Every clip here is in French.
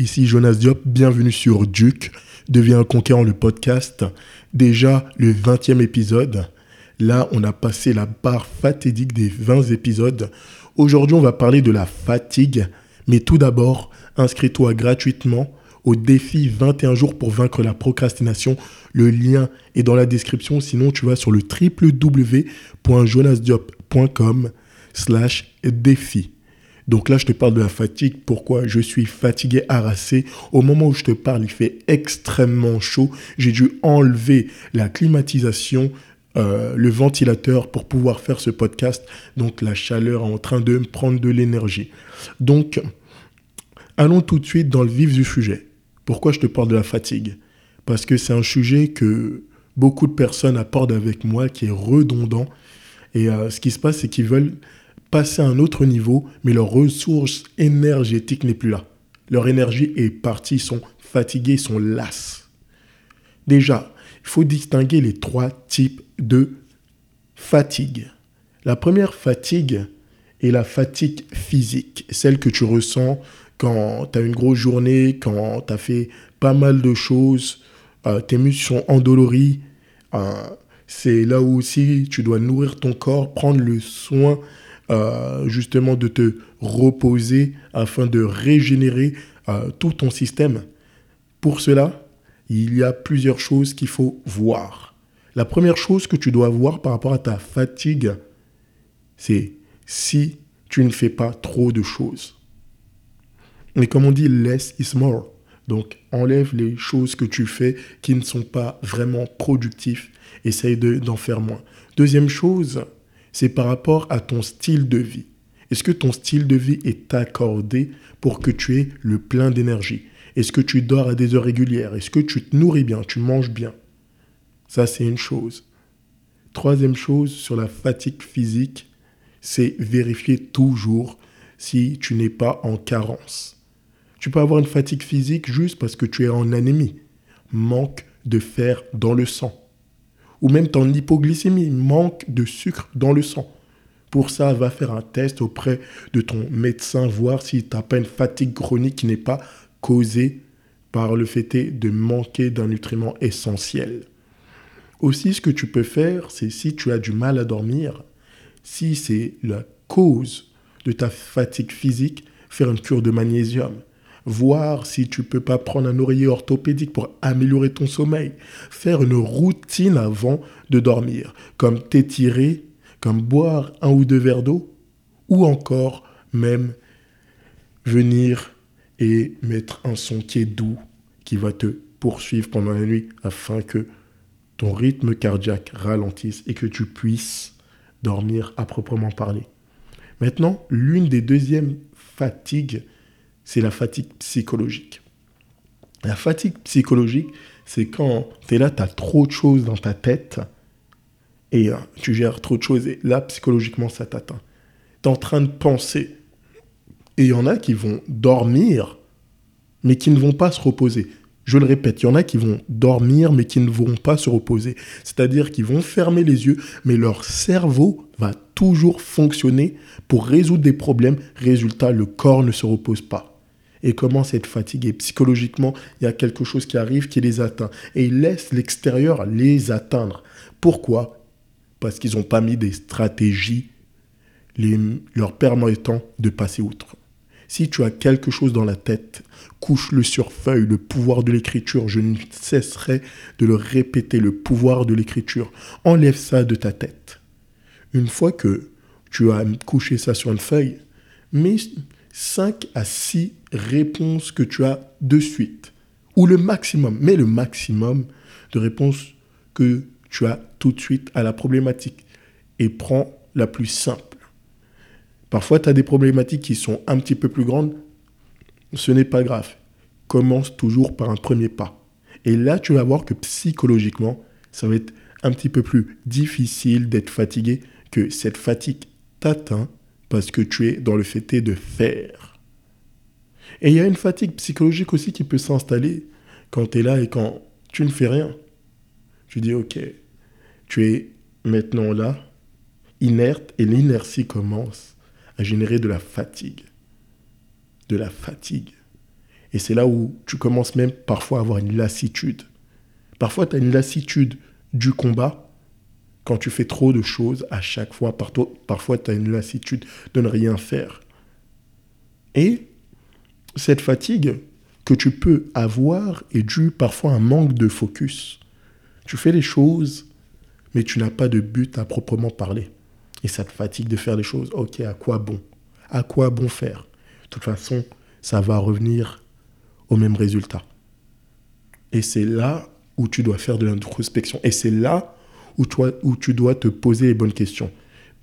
ici Jonas Diop, bienvenue sur Duke, Deviens un conquérant le podcast. Déjà le 20e épisode. Là, on a passé la barre fatidique des 20 épisodes. Aujourd'hui, on va parler de la fatigue. Mais tout d'abord, inscris-toi gratuitement au défi 21 jours pour vaincre la procrastination. Le lien est dans la description. Sinon, tu vas sur le www.jonasdiop.com slash défi. Donc là, je te parle de la fatigue. Pourquoi Je suis fatigué, harassé? Au moment où je te parle, il fait extrêmement chaud. J'ai dû enlever la climatisation, euh, le ventilateur pour pouvoir faire ce podcast. Donc la chaleur est en train de me prendre de l'énergie. Donc, allons tout de suite dans le vif du sujet. Pourquoi je te parle de la fatigue? Parce que c'est un sujet que beaucoup de personnes apportent avec moi, qui est redondant. Et euh, ce qui se passe, c'est qu'ils veulent passer à un autre niveau, mais leur ressource énergétique n'est plus là. Leur énergie est partie, ils sont fatigués, ils sont lasses. Déjà, il faut distinguer les trois types de fatigue. La première fatigue est la fatigue physique, celle que tu ressens quand tu as une grosse journée, quand tu as fait pas mal de choses, euh, tes muscles sont endoloris. Euh, c'est là où aussi tu dois nourrir ton corps, prendre le soin justement de te reposer afin de régénérer tout ton système. Pour cela, il y a plusieurs choses qu'il faut voir. La première chose que tu dois voir par rapport à ta fatigue, c'est si tu ne fais pas trop de choses. Mais comme on dit, less is more. Donc, enlève les choses que tu fais qui ne sont pas vraiment productives. Essaye d'en faire moins. Deuxième chose, c'est par rapport à ton style de vie. Est-ce que ton style de vie est accordé pour que tu aies le plein d'énergie? Est-ce que tu dors à des heures régulières? Est-ce que tu te nourris bien? Tu manges bien? Ça, c'est une chose. Troisième chose sur la fatigue physique, c'est vérifier toujours si tu n'es pas en carence. Tu peux avoir une fatigue physique juste parce que tu es en anémie, manque de fer dans le sang ou même ton hypoglycémie, manque de sucre dans le sang. Pour ça, va faire un test auprès de ton médecin, voir si tu n'as pas une fatigue chronique qui n'est pas causée par le fait de manquer d'un nutriment essentiel. Aussi, ce que tu peux faire, c'est si tu as du mal à dormir, si c'est la cause de ta fatigue physique, faire une cure de magnésium voir si tu peux pas prendre un oreiller orthopédique pour améliorer ton sommeil, faire une routine avant de dormir, comme t'étirer, comme boire un ou deux verres d'eau, ou encore même venir et mettre un son qui est doux, qui va te poursuivre pendant la nuit afin que ton rythme cardiaque ralentisse et que tu puisses dormir à proprement parler. Maintenant, l'une des deuxièmes fatigues c'est la fatigue psychologique. La fatigue psychologique, c'est quand tu es là, tu as trop de choses dans ta tête et euh, tu gères trop de choses et là, psychologiquement, ça t'atteint. Tu es en train de penser. Et il y en a qui vont dormir, mais qui ne vont pas se reposer. Je le répète, il y en a qui vont dormir, mais qui ne vont pas se reposer. C'est-à-dire qu'ils vont fermer les yeux, mais leur cerveau va toujours fonctionner pour résoudre des problèmes. Résultat, le corps ne se repose pas et commencent à être fatigués. Psychologiquement, il y a quelque chose qui arrive qui les atteint. Et ils laissent l'extérieur les atteindre. Pourquoi? Parce qu'ils n'ont pas mis des stratégies leur permettant de passer outre. Si tu as quelque chose dans la tête, couche-le sur feuille, le pouvoir de l'écriture. Je ne cesserai de le répéter, le pouvoir de l'écriture. Enlève ça de ta tête. Une fois que tu as couché ça sur une feuille, mets 5 à 6 réponses que tu as de suite. Ou le maximum, mais le maximum de réponses que tu as tout de suite à la problématique. Et prends la plus simple. Parfois, tu as des problématiques qui sont un petit peu plus grandes. Ce n'est pas grave. Commence toujours par un premier pas. Et là, tu vas voir que psychologiquement, ça va être un petit peu plus difficile d'être fatigué, que cette fatigue t'atteint parce que tu es dans le fait de faire. Et il y a une fatigue psychologique aussi qui peut s'installer quand tu es là et quand tu ne fais rien. Tu dis, ok, tu es maintenant là, inerte, et l'inertie commence à générer de la fatigue. De la fatigue. Et c'est là où tu commences même parfois à avoir une lassitude. Parfois, tu as une lassitude du combat quand tu fais trop de choses à chaque fois. Parfois, tu as une lassitude de ne rien faire. Et cette fatigue que tu peux avoir est due parfois à un manque de focus. Tu fais les choses, mais tu n'as pas de but à proprement parler. Et ça te fatigue de faire les choses. Ok, à quoi bon? À quoi bon faire? De toute façon, ça va revenir au même résultat. Et c'est là où tu dois faire de l'introspection. Et c'est là où, toi, où tu dois te poser les bonnes questions.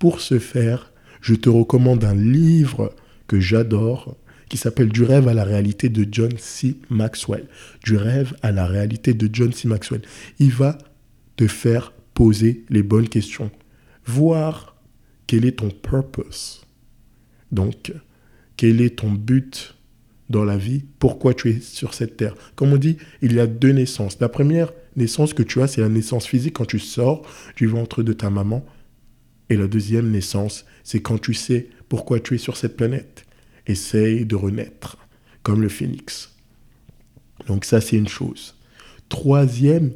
Pour ce faire, je te recommande un livre que j'adore qui s'appelle Du rêve à la réalité de John C. Maxwell. Du rêve à la réalité de John C. Maxwell. Il va te faire poser les bonnes questions. Voir quel est ton purpose. Donc, quel est ton but dans la vie? Pourquoi tu es sur cette terre? Comme on dit, il y a deux naissances. La première naissance que tu as, c'est la naissance physique quand tu sors du ventre de ta maman. Et la deuxième naissance, c'est quand tu sais pourquoi tu es sur cette planète. Essaye de renaître, comme le phénix. Donc ça, c'est une chose. Troisième,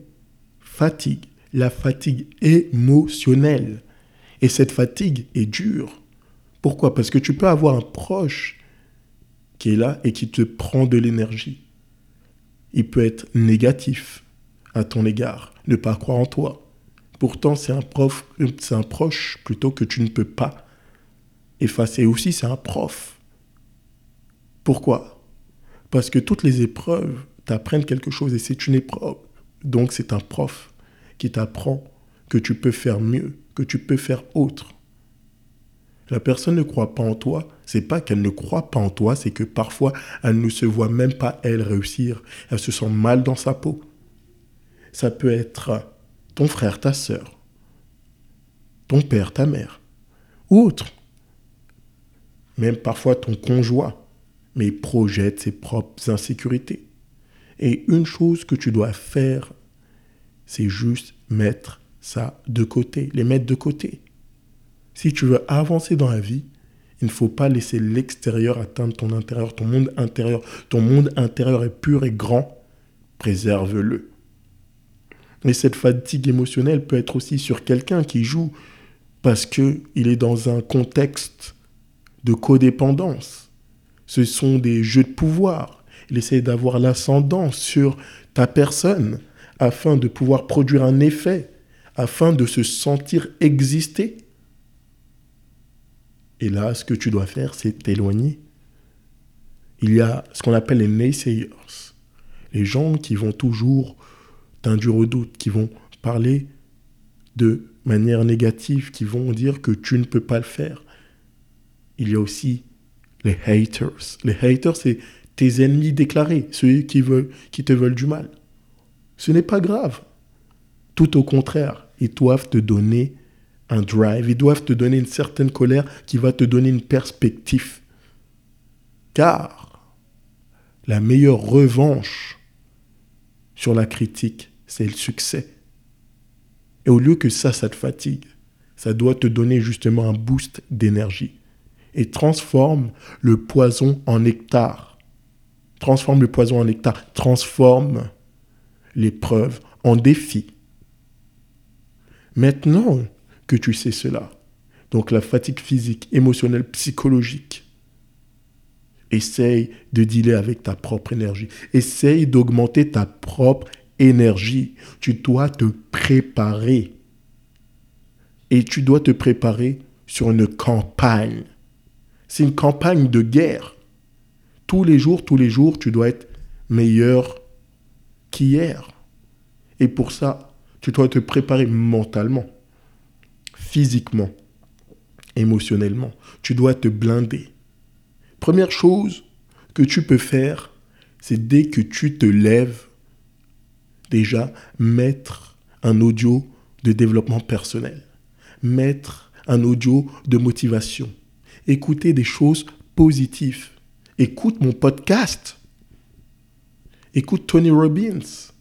fatigue. La fatigue émotionnelle. Et cette fatigue est dure. Pourquoi? Parce que tu peux avoir un proche qui est là et qui te prend de l'énergie. Il peut être négatif à ton égard, ne pas croire en toi. Pourtant, c'est un, prof, c'est un proche plutôt que tu ne peux pas effacer. Aussi, c'est un prof. Pourquoi? Parce que toutes les épreuves t'apprennent quelque chose et c'est une épreuve. Donc, c'est un prof qui t'apprend que tu peux faire mieux, que tu peux faire autre. La personne ne croit pas en toi, c'est pas qu'elle ne croit pas en toi, c'est que parfois elle ne se voit même pas elle réussir, elle se sent mal dans sa peau. Ça peut être ton frère, ta sœur, ton père, ta mère, ou autre. Même parfois ton conjoint, mais projette ses propres insécurités. Et une chose que tu dois faire, c'est juste mettre ça de côté, les mettre de côté. Si tu veux avancer dans la vie, il ne faut pas laisser l'extérieur atteindre ton intérieur, ton monde intérieur. Ton monde intérieur est pur et grand. Préserve-le. Mais cette fatigue émotionnelle peut être aussi sur quelqu'un qui joue parce qu'il est dans un contexte de codépendance. Ce sont des jeux de pouvoir. Il essaie d'avoir l'ascendant sur ta personne afin de pouvoir produire un effet afin de se sentir exister. Et là, ce que tu dois faire, c'est t'éloigner. Il y a ce qu'on appelle les naysayers, les gens qui vont toujours t'induire au doute, qui vont parler de manière négative, qui vont dire que tu ne peux pas le faire. Il y a aussi les haters. Les haters, c'est tes ennemis déclarés, ceux qui, qui te veulent du mal. Ce n'est pas grave. Tout au contraire, ils doivent te donner un drive, ils doivent te donner une certaine colère qui va te donner une perspective. Car la meilleure revanche sur la critique, c'est le succès. Et au lieu que ça, ça te fatigue, ça doit te donner justement un boost d'énergie. Et transforme le poison en nectar. Transforme le poison en nectar. Transforme l'épreuve en défi. Maintenant que tu sais cela, donc la fatigue physique, émotionnelle, psychologique, essaye de dealer avec ta propre énergie. Essaye d'augmenter ta propre énergie. Tu dois te préparer. Et tu dois te préparer sur une campagne. C'est une campagne de guerre. Tous les jours, tous les jours, tu dois être meilleur qu'hier. Et pour ça, tu dois te préparer mentalement, physiquement, émotionnellement. Tu dois te blinder. Première chose que tu peux faire, c'est dès que tu te lèves, déjà mettre un audio de développement personnel, mettre un audio de motivation, écouter des choses positives. Écoute mon podcast. Écoute Tony Robbins.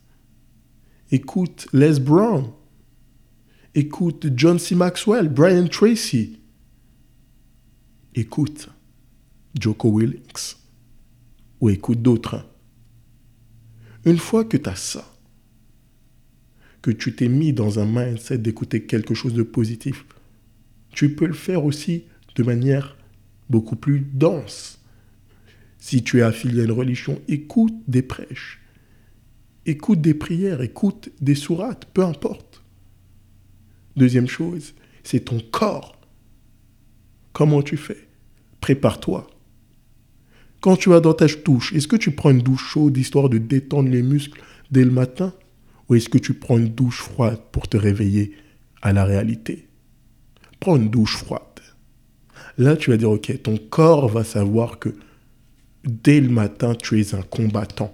Écoute Les Brown. Écoute John C. Maxwell, Brian Tracy. Écoute Joko Willings. Ou écoute d'autres. Une fois que tu as ça, que tu t'es mis dans un mindset d'écouter quelque chose de positif, tu peux le faire aussi de manière beaucoup plus dense. Si tu es affilié à une religion, écoute des prêches, écoute des prières, écoute des sourates, peu importe. Deuxième chose, c'est ton corps. Comment tu fais? Prépare-toi. Quand tu vas dans ta douche, est-ce que tu prends une douche chaude histoire de détendre les muscles dès le matin? Ou est-ce que tu prends une douche froide pour te réveiller à la réalité? Prends une douche froide. Là, tu vas dire, ok, ton corps va savoir que dès le matin, tu es un combattant.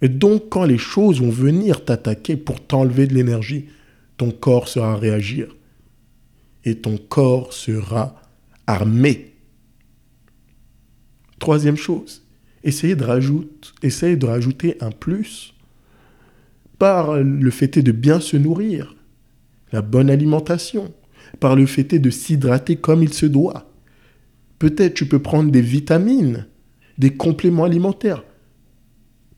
Et donc, quand les choses vont venir t'attaquer pour t'enlever de l'énergie, ton corps sera réagir. Et ton corps sera armé. Troisième chose, essayez rajouter, de rajouter un plus par le fait de bien se nourrir, la bonne alimentation, par le fait de s'hydrater comme il se doit. Peut-être tu peux prendre des vitamines, des compléments alimentaires.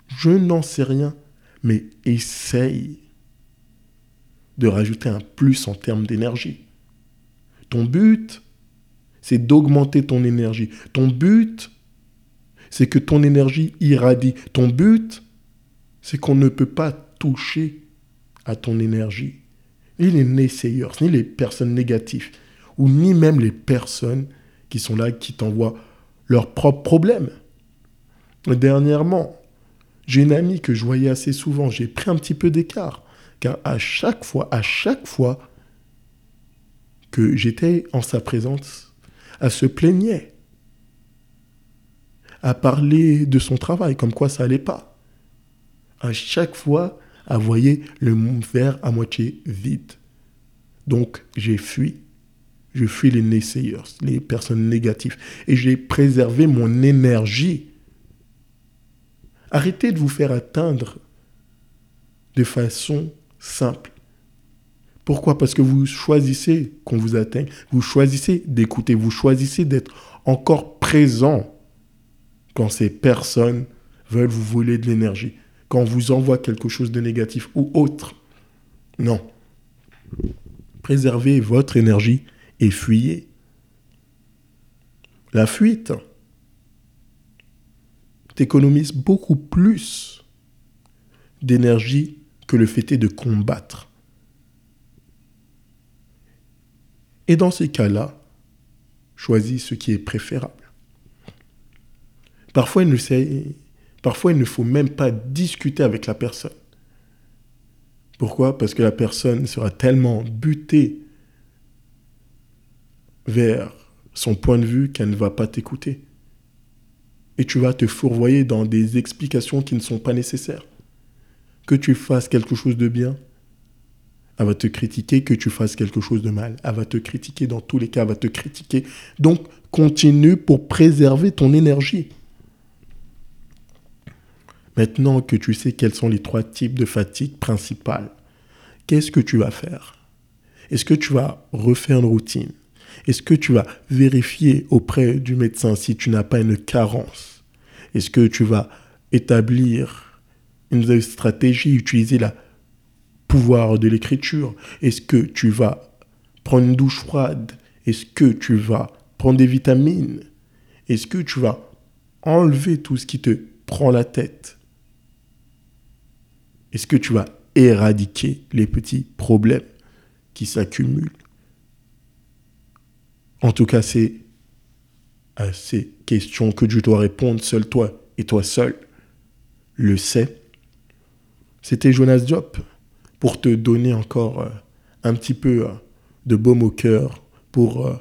Je n'en sais rien, mais essaye de rajouter un plus en termes d'énergie. Ton but, c'est d'augmenter ton énergie. Ton but, c'est que ton énergie irradie. Ton but, c'est qu'on ne peut pas toucher à ton énergie. Ni les naysayers, ni les personnes négatives, ou ni même les personnes qui sont là, qui t'envoient leurs propres problèmes. Dernièrement, j'ai une amie que je voyais assez souvent, j'ai pris un petit peu d'écart, car à chaque fois, à chaque fois que j'étais en sa présence, elle se plaignait, à parler de son travail, comme quoi ça allait pas. À chaque fois, elle voyait le verre à moitié vide. Donc, j'ai fui je fuis les naysayers, les personnes négatives. Et j'ai préservé mon énergie. Arrêtez de vous faire atteindre de façon simple. Pourquoi? Parce que vous choisissez qu'on vous atteigne. Vous choisissez d'écouter. Vous choisissez d'être encore présent quand ces personnes veulent vous voler de l'énergie. Quand vous envoie quelque chose de négatif ou autre. Non. Préservez votre énergie et fuyez. La fuite t'économise beaucoup plus d'énergie que le fait de combattre. Et dans ces cas-là, choisis ce qui est préférable. Parfois il, ne parfois, il ne faut même pas discuter avec la personne. Pourquoi? Parce que la personne sera tellement butée vers son point de vue qu'elle ne va pas t'écouter. Et tu vas te fourvoyer dans des explications qui ne sont pas nécessaires. Que tu fasses quelque chose de bien, elle va te critiquer, que tu fasses quelque chose de mal, elle va te critiquer dans tous les cas, elle va te critiquer. Donc, continue pour préserver ton énergie. Maintenant que tu sais quels sont les trois types de fatigue principales, qu'est-ce que tu vas faire? Est-ce que tu vas refaire une routine? Est-ce que tu vas vérifier auprès du médecin si tu n'as pas une carence? Est-ce que tu vas établir une stratégie, utiliser le pouvoir de l'écriture? Est-ce que tu vas prendre une douche froide? Est-ce que tu vas prendre des vitamines? Est-ce que tu vas enlever tout ce qui te prend la tête? Est-ce que tu vas éradiquer les petits problèmes qui s'accumulent? En tout cas, c'est à ces questions que tu dois répondre seul toi et toi seul le sais. C'était Jonas Diop pour te donner encore euh, un petit peu euh, de baume au cœur, pour euh,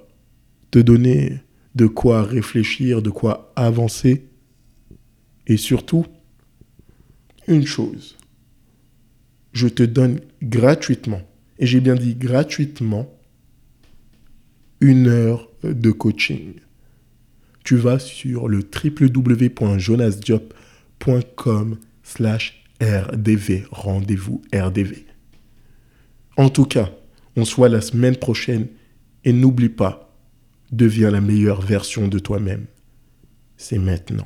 te donner de quoi réfléchir, de quoi avancer. Et surtout, une chose, je te donne gratuitement, et j'ai bien dit gratuitement, une heure de coaching. Tu vas sur le www.jonasdiop.com slash RDV, rendez-vous RDV. En tout cas, on se voit la semaine prochaine et n'oublie pas, deviens la meilleure version de toi-même. C'est maintenant.